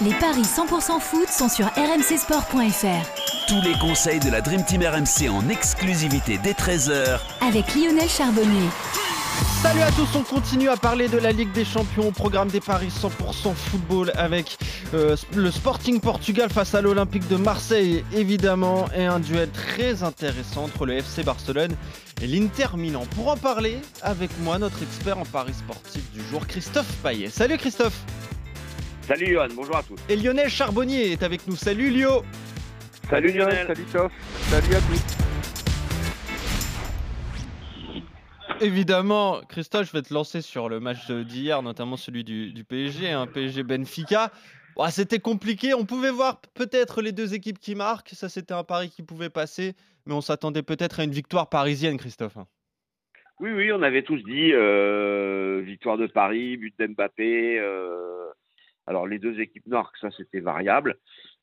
Les paris 100% foot sont sur rmcsport.fr. Tous les conseils de la Dream Team RMC en exclusivité dès 13h Avec Lionel Charbonnier. Salut à tous, on continue à parler de la Ligue des Champions, au programme des paris 100% football avec euh, le Sporting Portugal face à l'Olympique de Marseille évidemment et un duel très intéressant entre le FC Barcelone et l'Inter Milan. Pour en parler avec moi, notre expert en paris sportif du jour, Christophe Payet. Salut Christophe Salut Johan, bonjour à tous. Et Lionel Charbonnier est avec nous. Salut Lio Salut Lionel Salut Toff Salut à tous Évidemment, Christophe, je vais te lancer sur le match d'hier, notamment celui du, du PSG, un PSG Benfica. C'était compliqué, on pouvait voir peut-être les deux équipes qui marquent, ça c'était un pari qui pouvait passer, mais on s'attendait peut-être à une victoire parisienne, Christophe. Oui, oui, on avait tous dit euh, victoire de Paris, but d'Mbappé. Euh, alors les deux équipes nord, ça c'était variable.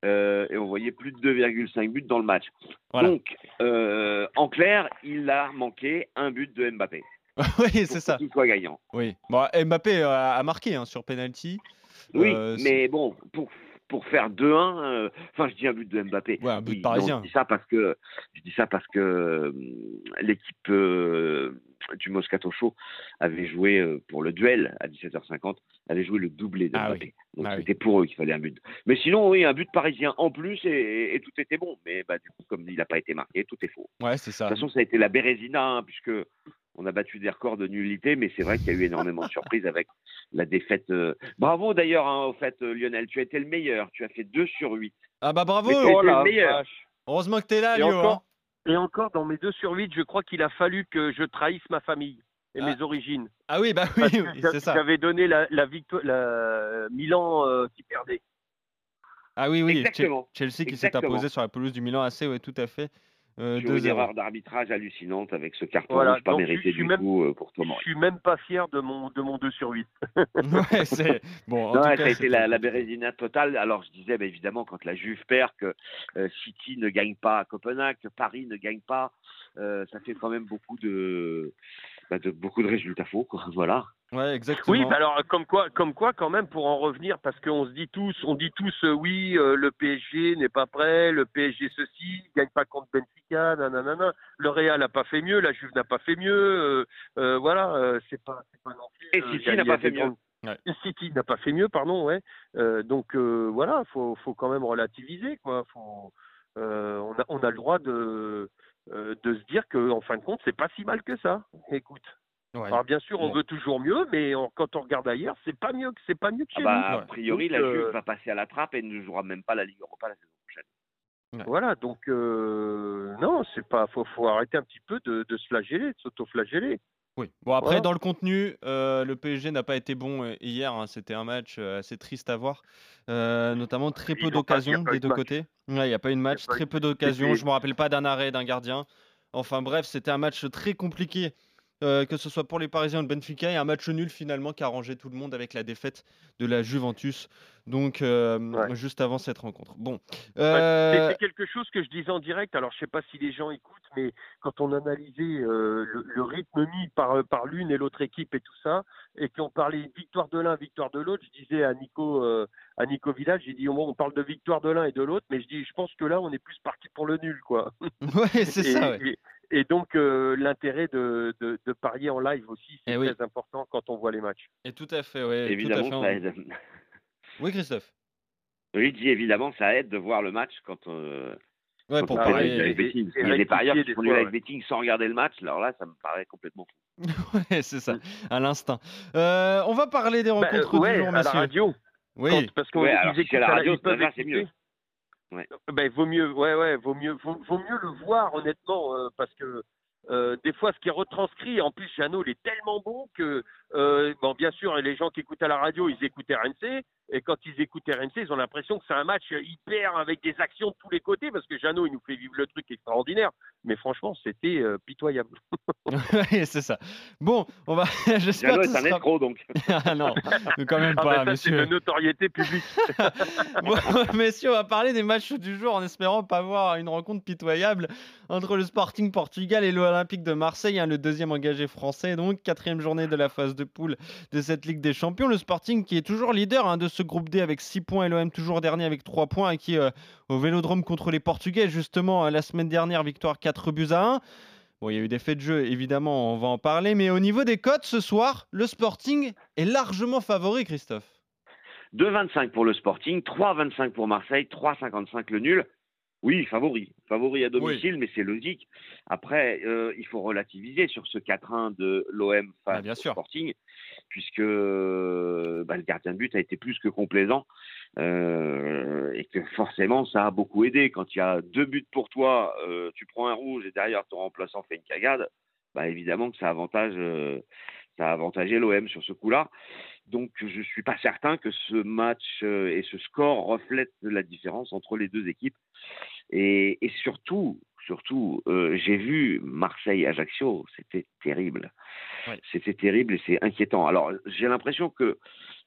Euh, et on voyait plus de 2,5 buts dans le match. Voilà. Donc, euh, en clair, il a manqué un but de Mbappé. oui, c'est ça. Qu'il soit gagnant. Oui. Bon, Mbappé a, a marqué hein, sur penalty. Oui, Euh, mais bon, pour, pour faire 2-1, euh, enfin, je dis un but de Mbappé. Ouais, un but Oui, parisien. non, je dis ça parce que je dis ça parce que euh, l'équipe euh, du Moscato Show avait joué pour le duel à 17h50, avait joué le doublé de Ah Mbappé. Donc Ah oui. c'était pour eux qu'il fallait un but. Mais sinon, oui, un but parisien en plus et, et tout était bon. Mais bah, du coup, comme il n'a pas été marqué, tout est faux. Ouais, c'est ça. De toute façon, ça a été la Bérésina, hein, puisque on a battu des records de nullité, mais c'est vrai qu'il y a eu énormément de surprises avec la défaite. euh. Bravo d'ailleurs, hein, au fait, euh, Lionel, tu as été le meilleur. Tu as fait 2 sur 8. Ah bah bravo tu Oh étais la le meilleur. vache. Heureusement que t'es là, Et Lio. encore, hein. et encore, dans mes 2 sur 8, je crois qu'il a fallu que je trahisse ma famille et Ah. mes origines. Ah oui, bah oui, oui, c'est ça. J'avais donné la, la victoire, la Milan euh, qui perdait. Ah oui, oui, Exactement. Chelsea qui s'est imposé sur la pelouse du Milan AC, ouais, tout à fait. Euh, Sur une 2-0. erreur d'arbitrage hallucinante avec ce carton Voilà, rouge pas je- mérité je suis du même- tout euh, pour Je Tomori. suis même pas fier de mon, de mon 2 sur 8. ouais, c'est bon. En Non, tout ça cas, a été c'était la, la totale. Alors, je disais, bah, évidemment, quand la Juve perd, que euh, City ne gagne pas à Copenhague, que Paris ne gagne pas, euh, ça fait quand même beaucoup de, bah, de beaucoup de résultats faux. Quoi. Voilà. Ouais, exactement. Oui, bah alors comme quoi, comme quoi quand même pour en revenir, parce qu'on se dit tous, on dit tous euh, oui, euh, le PSG n'est pas prêt, le PSG ceci, il gagne pas contre Benfica, nanana. Le Real n'a pas fait mieux, la Juve n'a pas fait mieux, euh, euh, voilà, euh, c'est pas, c'est pas non plus. Et City n'a pas fait mieux. Ouais. City n'a pas fait mieux, pardon, ouais. Euh, donc euh, voilà, faut, faut quand même relativiser, quoi. Faut, euh, on a, on a le droit de, euh, de se dire que en fin de compte, c'est pas si mal que ça. Écoute. Ouais. Alors bien sûr, on Bon. veut toujours mieux, mais on- quand on regarde ailleurs, c'est pas mieux que c'est pas mieux que Ah chez bah, Ouais. A priori, Donc, la euh, Juve va passer à la trappe et ne jouera même pas la Ligue Europa la saison prochaine. nous. Voilà, donc euh, non, c'est pas, faut, faut arrêter un petit peu de, de se flageller, de s'auto-flageller. Oui. Bon, après, Voilà. dans le contenu, euh, le PSG n'a pas été bon euh, hier. hein. C'était un match euh, assez triste à voir. Euh, notamment très peu d'occasions des de deux match. côtés. Ouais, il n'y a pas eu de match, très peu d'occasions. Je me rappelle pas d'un arrêt d'un gardien. Enfin bref, c'était un match très compliqué, euh, que ce soit pour les Parisiens ou le Benfica, et un match nul finalement qui a arrangé tout le monde avec la défaite de la Juventus. Donc euh, Ouais. juste avant cette rencontre. Bon. Euh, C'est quelque chose que je disais en direct. Alors, je sais pas si les gens écoutent, mais quand on analysait euh, le, le rythme mis par, par l'une et l'autre équipe et tout ça, et qu'on parlait victoire de l'un, victoire de l'autre, je disais à Nico, à Nico Village, j'ai dit, on parle de victoire de l'un et de l'autre, mais je dis, je pense que là, on est plus parti pour le nul, quoi. ouais, c'est ça. ouais. et- et donc, euh, l'intérêt de, de, de parier en live aussi, c'est Eh oui. très important quand on voit les matchs. Et tout à fait, tout à évidemment, fait. ça aide. Oui, Christophe. Oui, je dis évidemment, ça aide de voir le match quand, euh, Ouais, quand pour parier. et- betting. et Il y a des parieurs qui font du live betting sans regarder le match. Alors là, ça me paraît complètement fou. Ouais, c'est ça, à l'instant. Euh, on va parler des Bah, rencontres euh, ouais, du jour, à la radio. Oui, Quand- parce qu'on Ouais, c'est à la radio, c'est écouter. mieux. Ouais. Ben, vaut mieux, ouais, vaut mieux, vaut mieux le voir honnêtement, euh, parce que euh, des fois, ce qui est retranscrit, en plus, Jeannot, il est tellement bon que, euh, bon, bien sûr, les gens qui écoutent à la radio, ils écoutent RNC, et quand ils écoutent RNC, ils ont l'impression que c'est un match hyper avec des actions de tous les côtés, parce que Jeannot, il nous fait vivre le truc extraordinaire. Mais franchement, c'était euh, pitoyable. Ouais, c'est ça. Bon, on va. Jeannot est un sera- escroc, donc. ah non, quand même Ah, pas, ben, ça, c'est de notoriété publique. Bon, messieurs, on va parler des matchs du jour en espérant pas voir une rencontre pitoyable entre le Sporting Portugal et l'Olympique de Marseille, hein, le deuxième engagé français, donc quatrième journée de la phase de poule de cette Ligue des Champions. Le Sporting qui est toujours leader hein, de ce groupe D avec 6 points et l'OM toujours dernier avec 3 points et qui, au Vélodrome contre les Portugais, justement, la semaine dernière, victoire 4 buts à 1. Bon, il y a eu des faits de jeu, évidemment, on va en parler, mais au niveau des cotes ce soir, le Sporting est largement favori, Christophe. 2,25 pour le Sporting, 3,25 pour Marseille, 3,55 le nul. Oui, favori. Favori à domicile, mais c'est logique. Après, euh, il faut relativiser sur ce 4-1 de l'OM face au Sporting, puisque euh, bah, le gardien de but a été plus que complaisant. Euh, et que forcément, ça a beaucoup aidé. Quand il y a deux buts pour toi, tu prends un rouge et derrière ton remplaçant fait une cagade, bah, évidemment que ça avantage, ça a avantagé l'OM sur ce coup-là. Donc je ne suis pas certain que ce match euh, et ce score reflètent la différence entre les deux équipes. Et, surtout, surtout, euh, j'ai vu Marseille-Ajaccio, c'était terrible. C'était terrible et c'est inquiétant. Alors j'ai l'impression que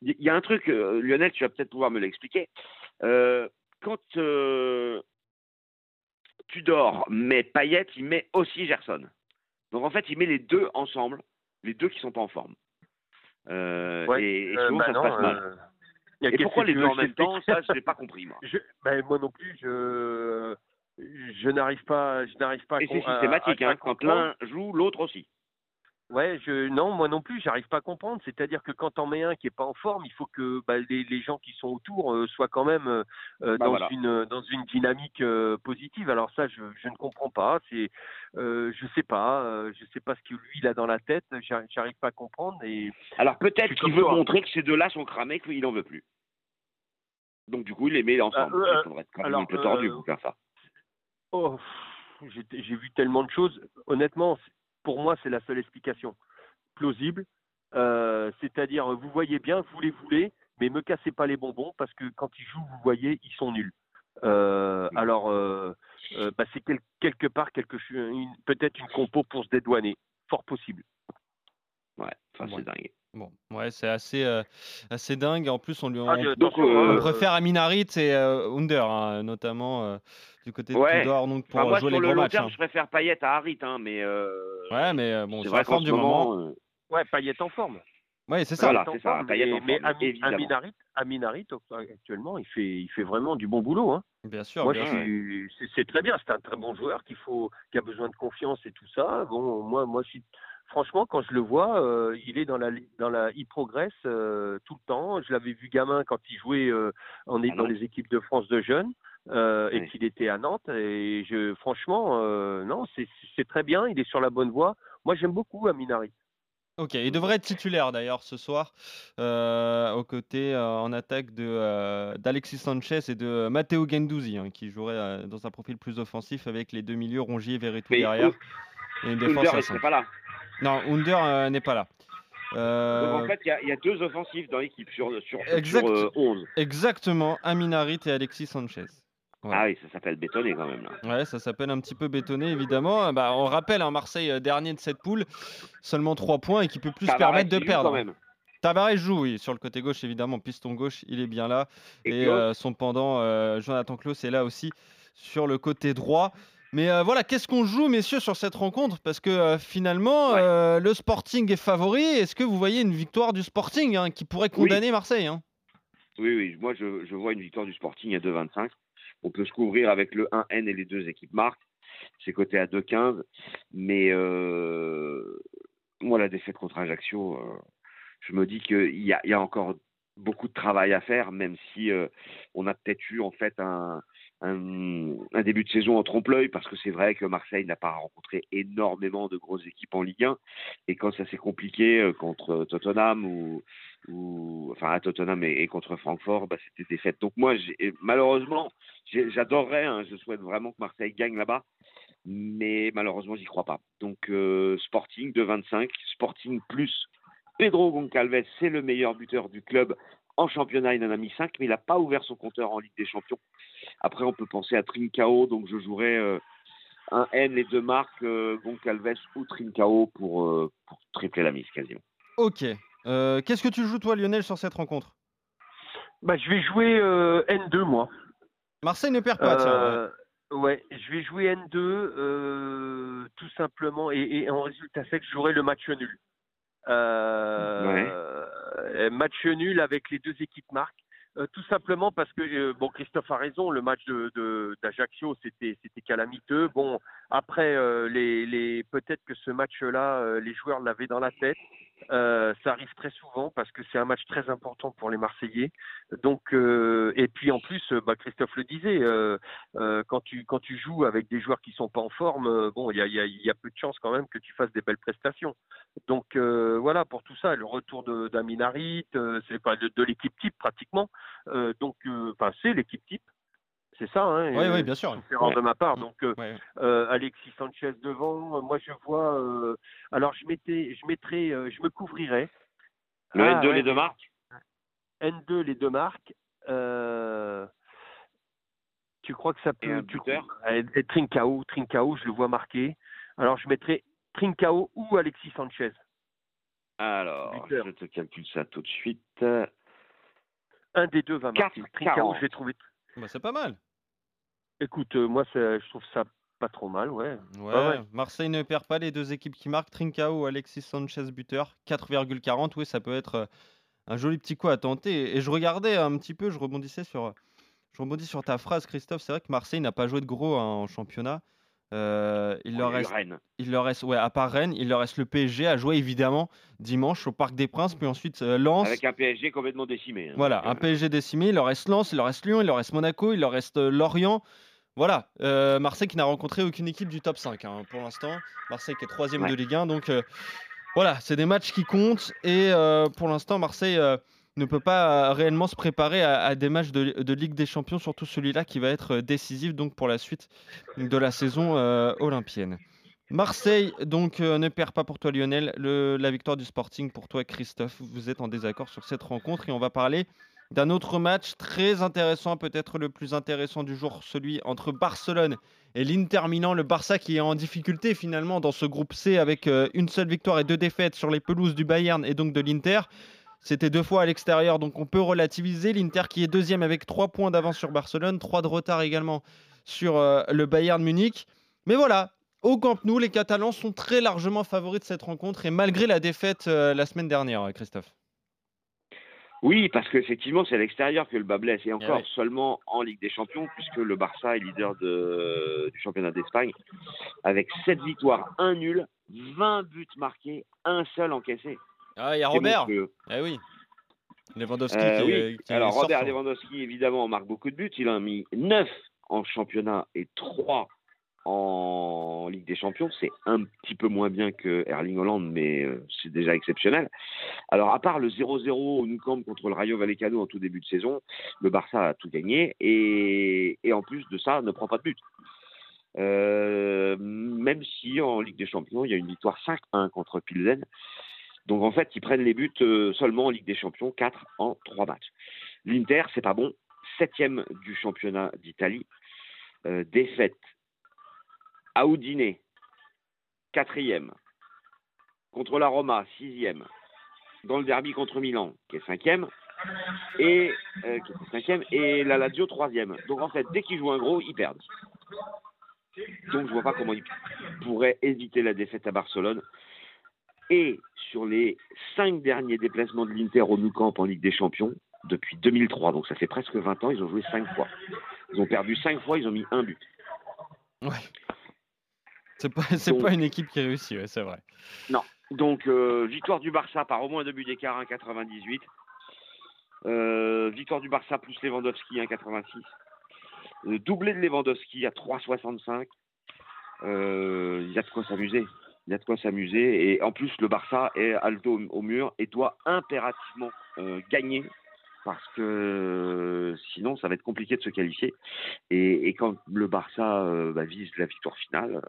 il y a un truc, euh, Lionel, tu vas peut-être pouvoir me l'expliquer. quand tu dors, mais Payet, il met aussi Gerson. Donc en fait, il met les deux ensemble, les deux qui sont pas en forme. Euh, et, euh, souvent, bah ça se passe mal. Euh, et pourquoi les deux en même temps? Ça, je n'ai pas compris, moi. Ben, moi non plus, je, je n'arrive pas, je n'arrive pas. Et c'est systématique, hein, quand l'un joue, l'autre aussi. Ouais, je non, moi non plus, j'arrive pas à comprendre. C'est-à-dire que quand on met un qui est pas en forme, il faut que bah, les, les, gens qui sont autour euh, soient quand même euh, euh, bah, dans une dans une dynamique positive. Alors ça, je, je ne comprends pas. C'est je sais pas, je sais pas ce que lui il a dans la tête. J'arrive pas à comprendre. Et alors peut-être qu'il veut montrer que ces deux-là sont cramés, qu'il en veut plus. Donc du coup, il les met ensemble. il faudrait être quand même un peu tordu pour faire ça. Oh, j'ai vu tellement de choses. Honnêtement, pour moi, c'est la seule explication plausible. Euh, c'est-à-dire, vous voyez bien, vous les voulez, mais me cassez pas les bonbons parce que quand ils jouent, vous voyez, ils sont nuls. Euh, alors, euh, bah, c'est quelque part quelque peut-être une compo pour se dédouaner, fort possible. Ouais, ça c'est dingue. Bon, ouais, c'est assez, assez dingue. En plus, on lui on, préfère Aminarit et Under, hein, notamment du côté de ouais. donc pour moi, jouer les le long terme, je préfère Payet à Harit, hein, mais. Euh... Ouais, mais euh, bon, c'est la forme du moment. moment. Euh... Ouais, Payet en forme. Ouais, c'est ça. Voilà, c'est ça. Mais, mais Aminarit, Aminarit, actuellement, il fait, il fait vraiment du bon boulot. Hein. Bien sûr. Moi, bien c'est très bien. C'est un très bon joueur qu'il faut, qui a besoin de confiance et tout ça. Bon, moi, moi, je suis franchement, quand je le vois, euh, il est dans la, dans la, il progresse euh, tout le temps. Je l'avais vu gamin quand il jouait euh, en, ah dans les équipes de France de jeunes. Euh, et qu'il était à Nantes. Et je, franchement, euh, non, c'est très bien. Il est sur la bonne voie. Moi, j'aime beaucoup Aminari. Ok, il devrait être titulaire d'ailleurs ce soir euh, aux côtés en attaque d'Alexis Sanchez et de Matteo Gendouzi hein, qui jouerait dans un profil plus offensif avec les deux milieux Rongier et Verretou derrière. Et une défense n'est pas là. Non, Under n'est pas là. Donc en fait, il y, a deux offensifs dans l'équipe sur, sur, sur 11. Exactement, Aminarit et Alexis Sanchez. Ah oui, ça s'appelle bétonné quand même. Là. Ouais, ça s'appelle un petit peu bétonné évidemment. Bah, on rappelle, hein, Marseille euh, dernier de cette poule, seulement 3 points et qui peut plus se permettre de perdre. Quand même. Tavares joue, oui, sur le côté gauche évidemment, piston gauche, il est bien là. Et, euh, son pendant, euh, Jonathan Klaus, est là aussi sur le côté droit. Mais voilà, qu'est-ce qu'on joue, messieurs, sur cette rencontre? Parce que finalement, le Sporting est favori. Est-ce que vous voyez une victoire du Sporting hein, qui pourrait condamner Marseille hein? Oui, oui, moi je, je, vois une victoire du Sporting à 2,25. On peut se couvrir avec le 1N et les deux équipes marques. C'est coté à 2,15. Mais euh, moi, la défaite contre Ajaccio, euh, je me dis qu'il y, y a, encore beaucoup de travail à faire, même si euh, on a peut-être eu en fait un, un, début de saison en trompe-l'œil, parce que c'est vrai que Marseille n'a pas rencontré énormément de grosses équipes en Ligue 1, et quand ça s'est compliqué euh, contre Tottenham ou, enfin à Tottenham et, contre Francfort, bah, c'était défaite. Donc moi, malheureusement, j'adorerais, hein, je souhaite vraiment que Marseille gagne là-bas, mais malheureusement, j'y crois pas. Donc euh, Sporting de 25, Sporting plus Pedro Goncalves, c'est le meilleur buteur du club en championnat, il en a mis 5, mais il n'a pas ouvert son compteur en Ligue des Champions. Après, on peut penser à Trincao, donc je jouerai euh, un N et deux marques, euh, Goncalves ou Trincao pour, euh, pour tripler la mise quasiment. Ok. Qu'est-ce que tu joues toi, Lionel, sur cette rencontre? Bah, Je vais jouer N2, moi. Marseille ne perd pas, tiens. Ouais, je vais jouer N2 tout simplement et, et en résultat sec, je jouerai le match nul. Euh, Match nul avec les deux équipes marques. Euh, tout simplement parce que euh, bon Christophe a raison, le match de d'Ajaccio c'était c'était calamiteux. Bon après euh, les, les peut-être que ce match-là les joueurs l'avaient dans la tête. Ça arrive très souvent parce que c'est un match très important pour les Marseillais. Donc et puis en plus bah, Christophe le disait quand tu quand tu joues avec des joueurs qui sont pas en forme, bon il y a, y, a, y a peu de chances quand même que tu fasses des belles prestations. Donc voilà pour tout ça le retour d'Aminarit, c'est pas de, de l'équipe type pratiquement. Euh, donc, euh, enfin, c'est l'équipe type. C'est ça, hein, Oui, oui, bien sûr. Différent de ma part. Donc, euh, Alexis Sanchez devant. Moi, je vois. alors, je mettais, je mettrais, je me couvrirais. Le N2, les deux marques. N2, les deux marques. tu crois que ça peut. Tu et Trincao, Trincao, je le vois marqué. Alors, je mettrais Trincao ou Alexis Sanchez. Alors, je te calcule ça tout de suite un des deux va marquer. Trincao, je l'ai trouvé. Bah, c'est pas mal. Écoute, euh, moi, je trouve ça pas trop mal, ouais. Ouais, Marseille ne perd pas les deux équipes qui marquent. Trincao ou Alexis Sanchez buteur, 4,40. Oui, ça peut être euh, un joli petit coup à tenter. Et je regardais un petit peu, je rebondissais sur, je rebondis sur ta phrase, Christophe. C'est vrai que Marseille n'a pas joué de gros hein, en championnat. Euh, il, leur reste, il leur reste, ouais, à part Rennes, il leur reste le PSG à jouer évidemment dimanche au Parc des Princes, puis ensuite euh, Lens. Avec un PSG complètement décimé. Hein. voilà, un PSG décimé. Il leur reste Lens, il leur reste Lyon, il leur reste Monaco, il leur reste euh, Lorient. Voilà, Marseille qui n'a rencontré aucune équipe du top 5 hein, pour l'instant. Marseille qui est troisième de Ligue 1, donc voilà, c'est des matchs qui comptent et pour l'instant Marseille ne peut pas euh, réellement se préparer à, des matchs de, Ligue des Champions, surtout celui-là qui va être euh, décisif donc pour la suite de la saison euh, olympienne. Marseille donc ne perd pas pour toi Lionel, la victoire du Sporting pour toi Christophe. Vous êtes en désaccord sur cette rencontre et on va parler d'un autre match très intéressant, peut-être le plus intéressant du jour, celui entre Barcelone et l'Inter Milan. Le Barça qui est en difficulté finalement dans ce groupe C avec une seule victoire et deux défaites sur les pelouses du Bayern et donc de l'Inter. C'était deux fois à l'extérieur, donc on peut relativiser. L'Inter qui est deuxième avec trois points d'avance sur Barcelone, trois de retard également sur euh, le Bayern Munich. Mais voilà, au Camp Nou, les Catalans sont très largement favoris de cette rencontre et malgré la défaite euh, la semaine dernière, Christophe. Oui, parce qu'effectivement, c'est à l'extérieur que le bas blesse, et encore seulement en Ligue des Champions, puisque le Barça est leader de, du championnat d'Espagne, avec 7 victoires, 1 nul, 20 buts marqués, un seul encaissé. Ah, il y a Robert. Eh oui. Lewandowski euh, Alors, Robert Lewandowski, évidemment, marque beaucoup de buts. Il a mis 9 en championnat et 3 en Ligue des Champions. C'est un petit peu moins bien que Erling Holland, mais euh, c'est déjà exceptionnel. Alors, à part le 0-0 au Nou Camp contre le Rayo Vallecano en tout début de saison, le Barça a tout gagné et, en plus de ça, ne prend pas de but. Euh, même si en Ligue des Champions, il y a une victoire 5-1 contre Pilsen. Donc en fait, ils prennent les buts euh, seulement en Ligue des Champions, 4 en 3 matchs. L'Inter, c'est pas bon, septième du championnat d'Italie, euh, défaite à Udine, quatrième, contre la Roma, sixième, dans le derby contre Milan, qui est cinquième, et euh, cinquième, et la Lazio troisième. Donc en fait, dès qu'ils jouent un gros, ils perdent. Donc je vois pas comment ils pourraient éviter la défaite à Barcelone. Et sur les cinq derniers déplacements de l'Inter au Nou Camp en Ligue des Champions, depuis 2003, donc ça fait presque 20 ans, ils ont joué cinq fois. Ils ont perdu cinq fois, ils ont mis un but. Ouais. C'est pas, pas une équipe qui réussit, c'est vrai. Non. Donc, euh, victoire du Barça par au moins deux buts d'écart, 1,98. Euh, victoire du Barça plus Lewandowski, 1,86. Euh, doublé de Lewandowski à 3,65. Euh, il y a de quoi s'amuser il y a de quoi s'amuser. Et en plus, le Barça est alto au, mur et doit impérativement euh, gagner parce que euh, sinon, ça va être compliqué de se qualifier. Et, quand le Barça euh, bah, vise la victoire finale,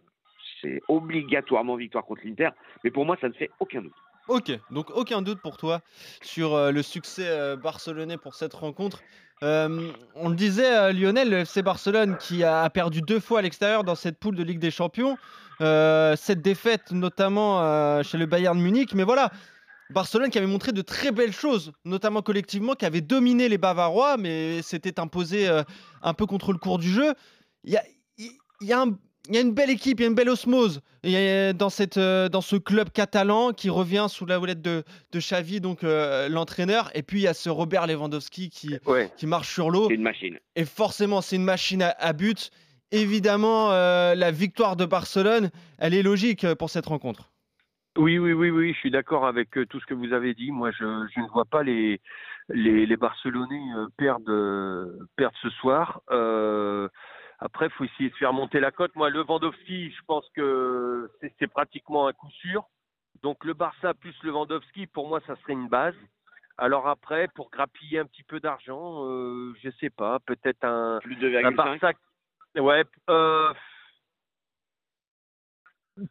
c'est obligatoirement victoire contre l'Inter. Mais pour moi, ça ne fait aucun doute. Ok, donc aucun doute pour toi sur le succès barcelonais pour cette rencontre. On le disait, Lionel, le FC Barcelone qui a perdu deux fois à l'extérieur dans cette poule de Ligue des Champions. Euh, cette défaite notamment euh, chez le Bayern Munich. Mais voilà, Barcelone qui avait montré de très belles choses, notamment collectivement, qui avait dominé les Bavarois, mais s'était imposé euh, un peu contre le cours du jeu. Il y a, il y a une belle équipe, il y a une belle osmose il y a, dans, cette, euh, dans ce club catalan qui revient sous la houlette de, de Xavi, donc euh, l'entraîneur. Et puis il y a ce Robert Lewandowski qui, qui marche sur l'eau. C'est une machine. Et forcément, c'est une machine à, but. Évidemment, euh, la victoire de Barcelone, elle est logique pour cette rencontre. Oui, oui, oui, oui, je suis d'accord avec tout ce que vous avez dit. Moi, je, je ne vois pas les, les, les Barcelonais perdre, perdre ce soir. Euh, après, il faut essayer de faire monter la cote. Moi, Lewandowski, je pense que c'est pratiquement un coup sûr. Donc le Barça plus Lewandowski, pour moi, ça serait une base. Alors après, pour grappiller un petit peu d'argent, euh, je sais pas, peut-être un, plus de un Barça. Ouais. Euh,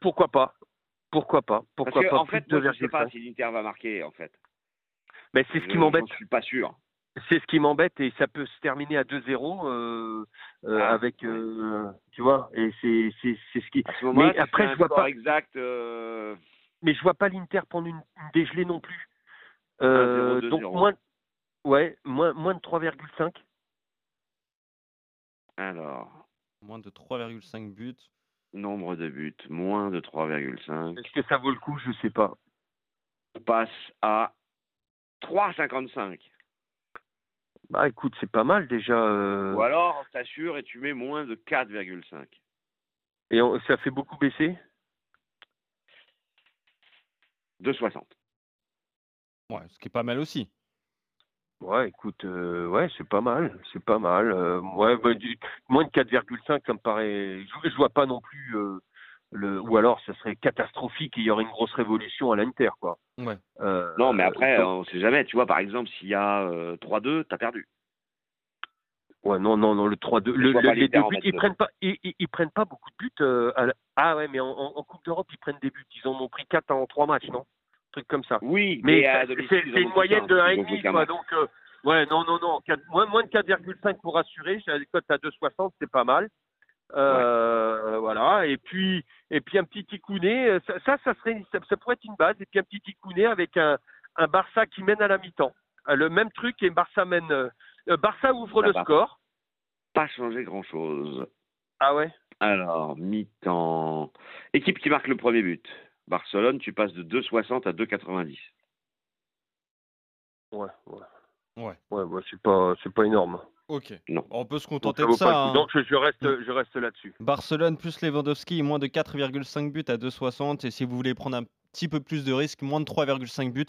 pourquoi pas Pourquoi pas Pourquoi Parce pas En fait, je ne sais pas si l'Inter va marquer, en fait. Mais c'est ce qui m'embête. Je suis pas sûr. C'est ce qui m'embête et ça peut se terminer à 2-0 euh, euh, ah, avec, euh, tu vois, et c'est c'est ce qui. À ce mais après, je vois pas exact. Mais je vois pas l'Inter prendre une, dégelée non plus. donc moins, ouais, moins moins de 3,5. Alors. Moins de 3,5 buts. Nombre de buts, moins de 3,5. Est-ce que ça vaut le coup? Je sais pas. On passe à 3,55. Bah écoute, c'est pas mal déjà. Euh. Ou alors, t'assures et tu mets moins de 4,5. Et ça fait beaucoup baisser? 2,60. Ouais, ce qui est pas mal aussi. Ouais, écoute, euh, ouais, c'est pas mal, c'est pas mal. Euh, ouais, bah, moins de 4,5, ça me paraît. Je, je vois pas non plus le. Ou alors, ça serait catastrophique et il y aurait une grosse révolution à l'Inter, quoi. Ouais. Euh, non, mais après, on sait jamais. Tu vois, par exemple, s'il y a 3-2, euh, t'as perdu. Ouais, non, non, non, le 3-2. Le, les deux buts, ils prennent pas, ils, ils, prennent pas beaucoup de buts. Euh, ah ouais, mais en, en Coupe d'Europe, ils prennent des buts. Ils en ont pris 4 en 3 matchs, non? Un truc comme ça. Oui, mais, c'est une moyenne de 1,5, quoi. Donc, ouais, non, non, non. moins, moins de 4,5 pour assurer. J'ai la cote à 2,60, c'est pas mal. Euh, Voilà. Et puis, et puis un petit ticounet, euh, ça, ça, serait, ça, pourrait être une base. Et puis un petit ticounet avec un, un Barça qui mène à la mi-temps. Euh, le même truc et Barça mène. Euh, Barça ouvre le score. Pas changé grand-chose. Ah ouais? Alors mi-temps. Équipe qui marque le premier but. Barcelone, tu passes de 2,60 à 2,90. Ouais, ouais. Ouais. Ouais, bah, c'est pas, c'est pas énorme. Ok. Non. On peut se contenter de ça. Hein. Donc je, reste, je reste là-dessus. Barcelone plus Lewandowski, moins de 4,5 buts à 2,60. Et si vous voulez prendre un petit peu plus de risque, moins de 3,5 buts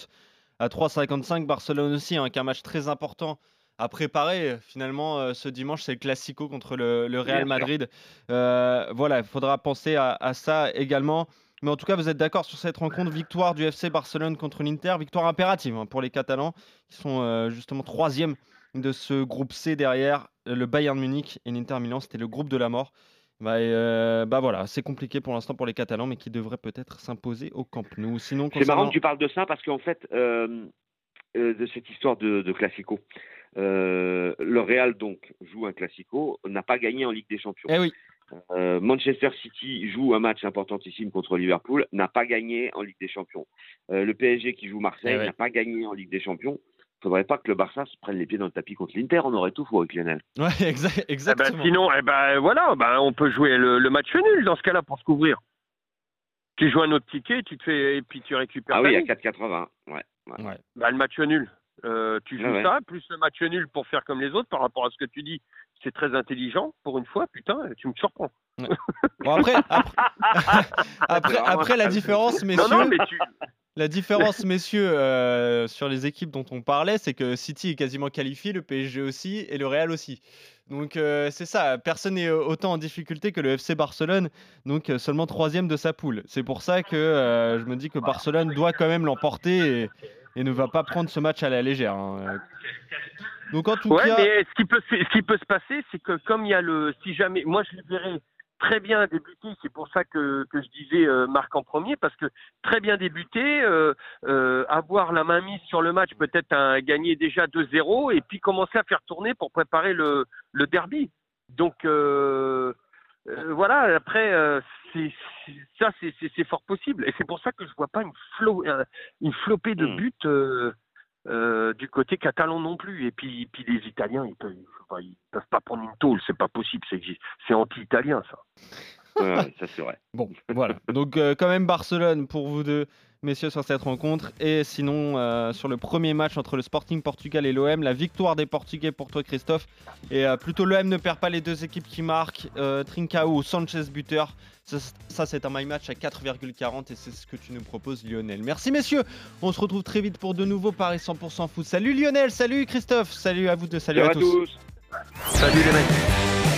à 3,55. Barcelone aussi, hein, qui a un match très important à préparer. Finalement, euh, ce dimanche, c'est le Classico contre le, Real Madrid. Euh, voilà, il faudra penser à, ça également. Mais en tout cas, vous êtes d'accord sur cette rencontre. Victoire du FC Barcelone contre l'Inter. Victoire impérative hein, pour les Catalans, qui sont euh, justement troisième de ce groupe C derrière le Bayern Munich et l'Inter Milan. C'était le groupe de la mort. Bah, euh, bah voilà, c'est compliqué pour l'instant pour les Catalans, mais qui devraient peut-être s'imposer au Camp Nou. Sinon, c'est marrant que tu parles de ça parce qu'en fait, euh, euh, de cette histoire de, de classico, le Real donc joue un classico, n'a pas gagné en Ligue des Champions. Eh oui. Manchester City joue un match importantissime contre Liverpool, n'a pas gagné en Ligue des Champions. le PSG qui joue Marseille eh n'a pas gagné en Ligue des Champions faudrait pas que le Barça se prenne les pieds dans le tapis contre l'Inter, on aurait tout fou avec Lionel. Ouais, exactement. Eh ben, sinon, eh ben, voilà, ben, on peut jouer le, match nul dans ce cas-là pour se couvrir. Tu joues un autre ticket, tu te fais, et puis tu récupères. Ah oui, à 4,80. Ouais, ouais. Ben, le match nul. Euh, tu joues ça, plus le match nul pour faire comme les autres par rapport à ce que tu dis. C'est très intelligent pour une fois, putain, tu me surprends. Bon, après, après, après, la différence, messieurs. Non, non, mais tu... La différence, messieurs, euh, sur les équipes dont on parlait, c'est que City est quasiment qualifié, le PSG aussi et le Real aussi. Donc euh, c'est ça, personne n'est autant en difficulté que le FC Barcelone, donc euh, seulement troisième de sa poule. C'est pour ça que je me dis que Barcelone doit quand même l'emporter et, ne va pas prendre ce match à la légère. Hein. Donc en tout cas, mais ce qui peut, ce qui peut se passer, c'est que comme il y a le, si jamais, moi je verrais très bien débuté. C'est pour ça que, que je disais euh, Marc en premier, parce que très bien débuté, euh, euh, avoir la main mise sur le match, peut-être gagner déjà 2-0, et puis commencer à faire tourner pour préparer le, le derby. Donc voilà, après, c'est, ça, c'est, fort possible. Et c'est pour ça que je vois pas une, flo, une flopée de hmm. buts. Euh, du côté catalan non plus. Et puis, puis les Italiens, ils peuvent, peuvent pas prendre une tôle, c'est pas possible, c'est anti-italien ça. Ouais, ça c'est vrai. Bon, voilà. Donc euh, quand même Barcelone pour vous deux, messieurs, sur cette rencontre. Et sinon, euh, sur le premier match entre le Sporting Portugal et l'OM, la victoire des Portugais pour toi, Christophe. Et euh, plutôt l'OM ne perd pas les deux équipes qui marquent. Euh, Trincao ou Sanchez buteur. Ça, ça, c'est un my match à 4,40 et c'est ce que tu nous proposes, Lionel. Merci, messieurs. On se retrouve très vite pour de nouveaux Paris 100% foot. Salut Lionel, salut Christophe, salut à vous deux, salut à tous. Salut les mecs.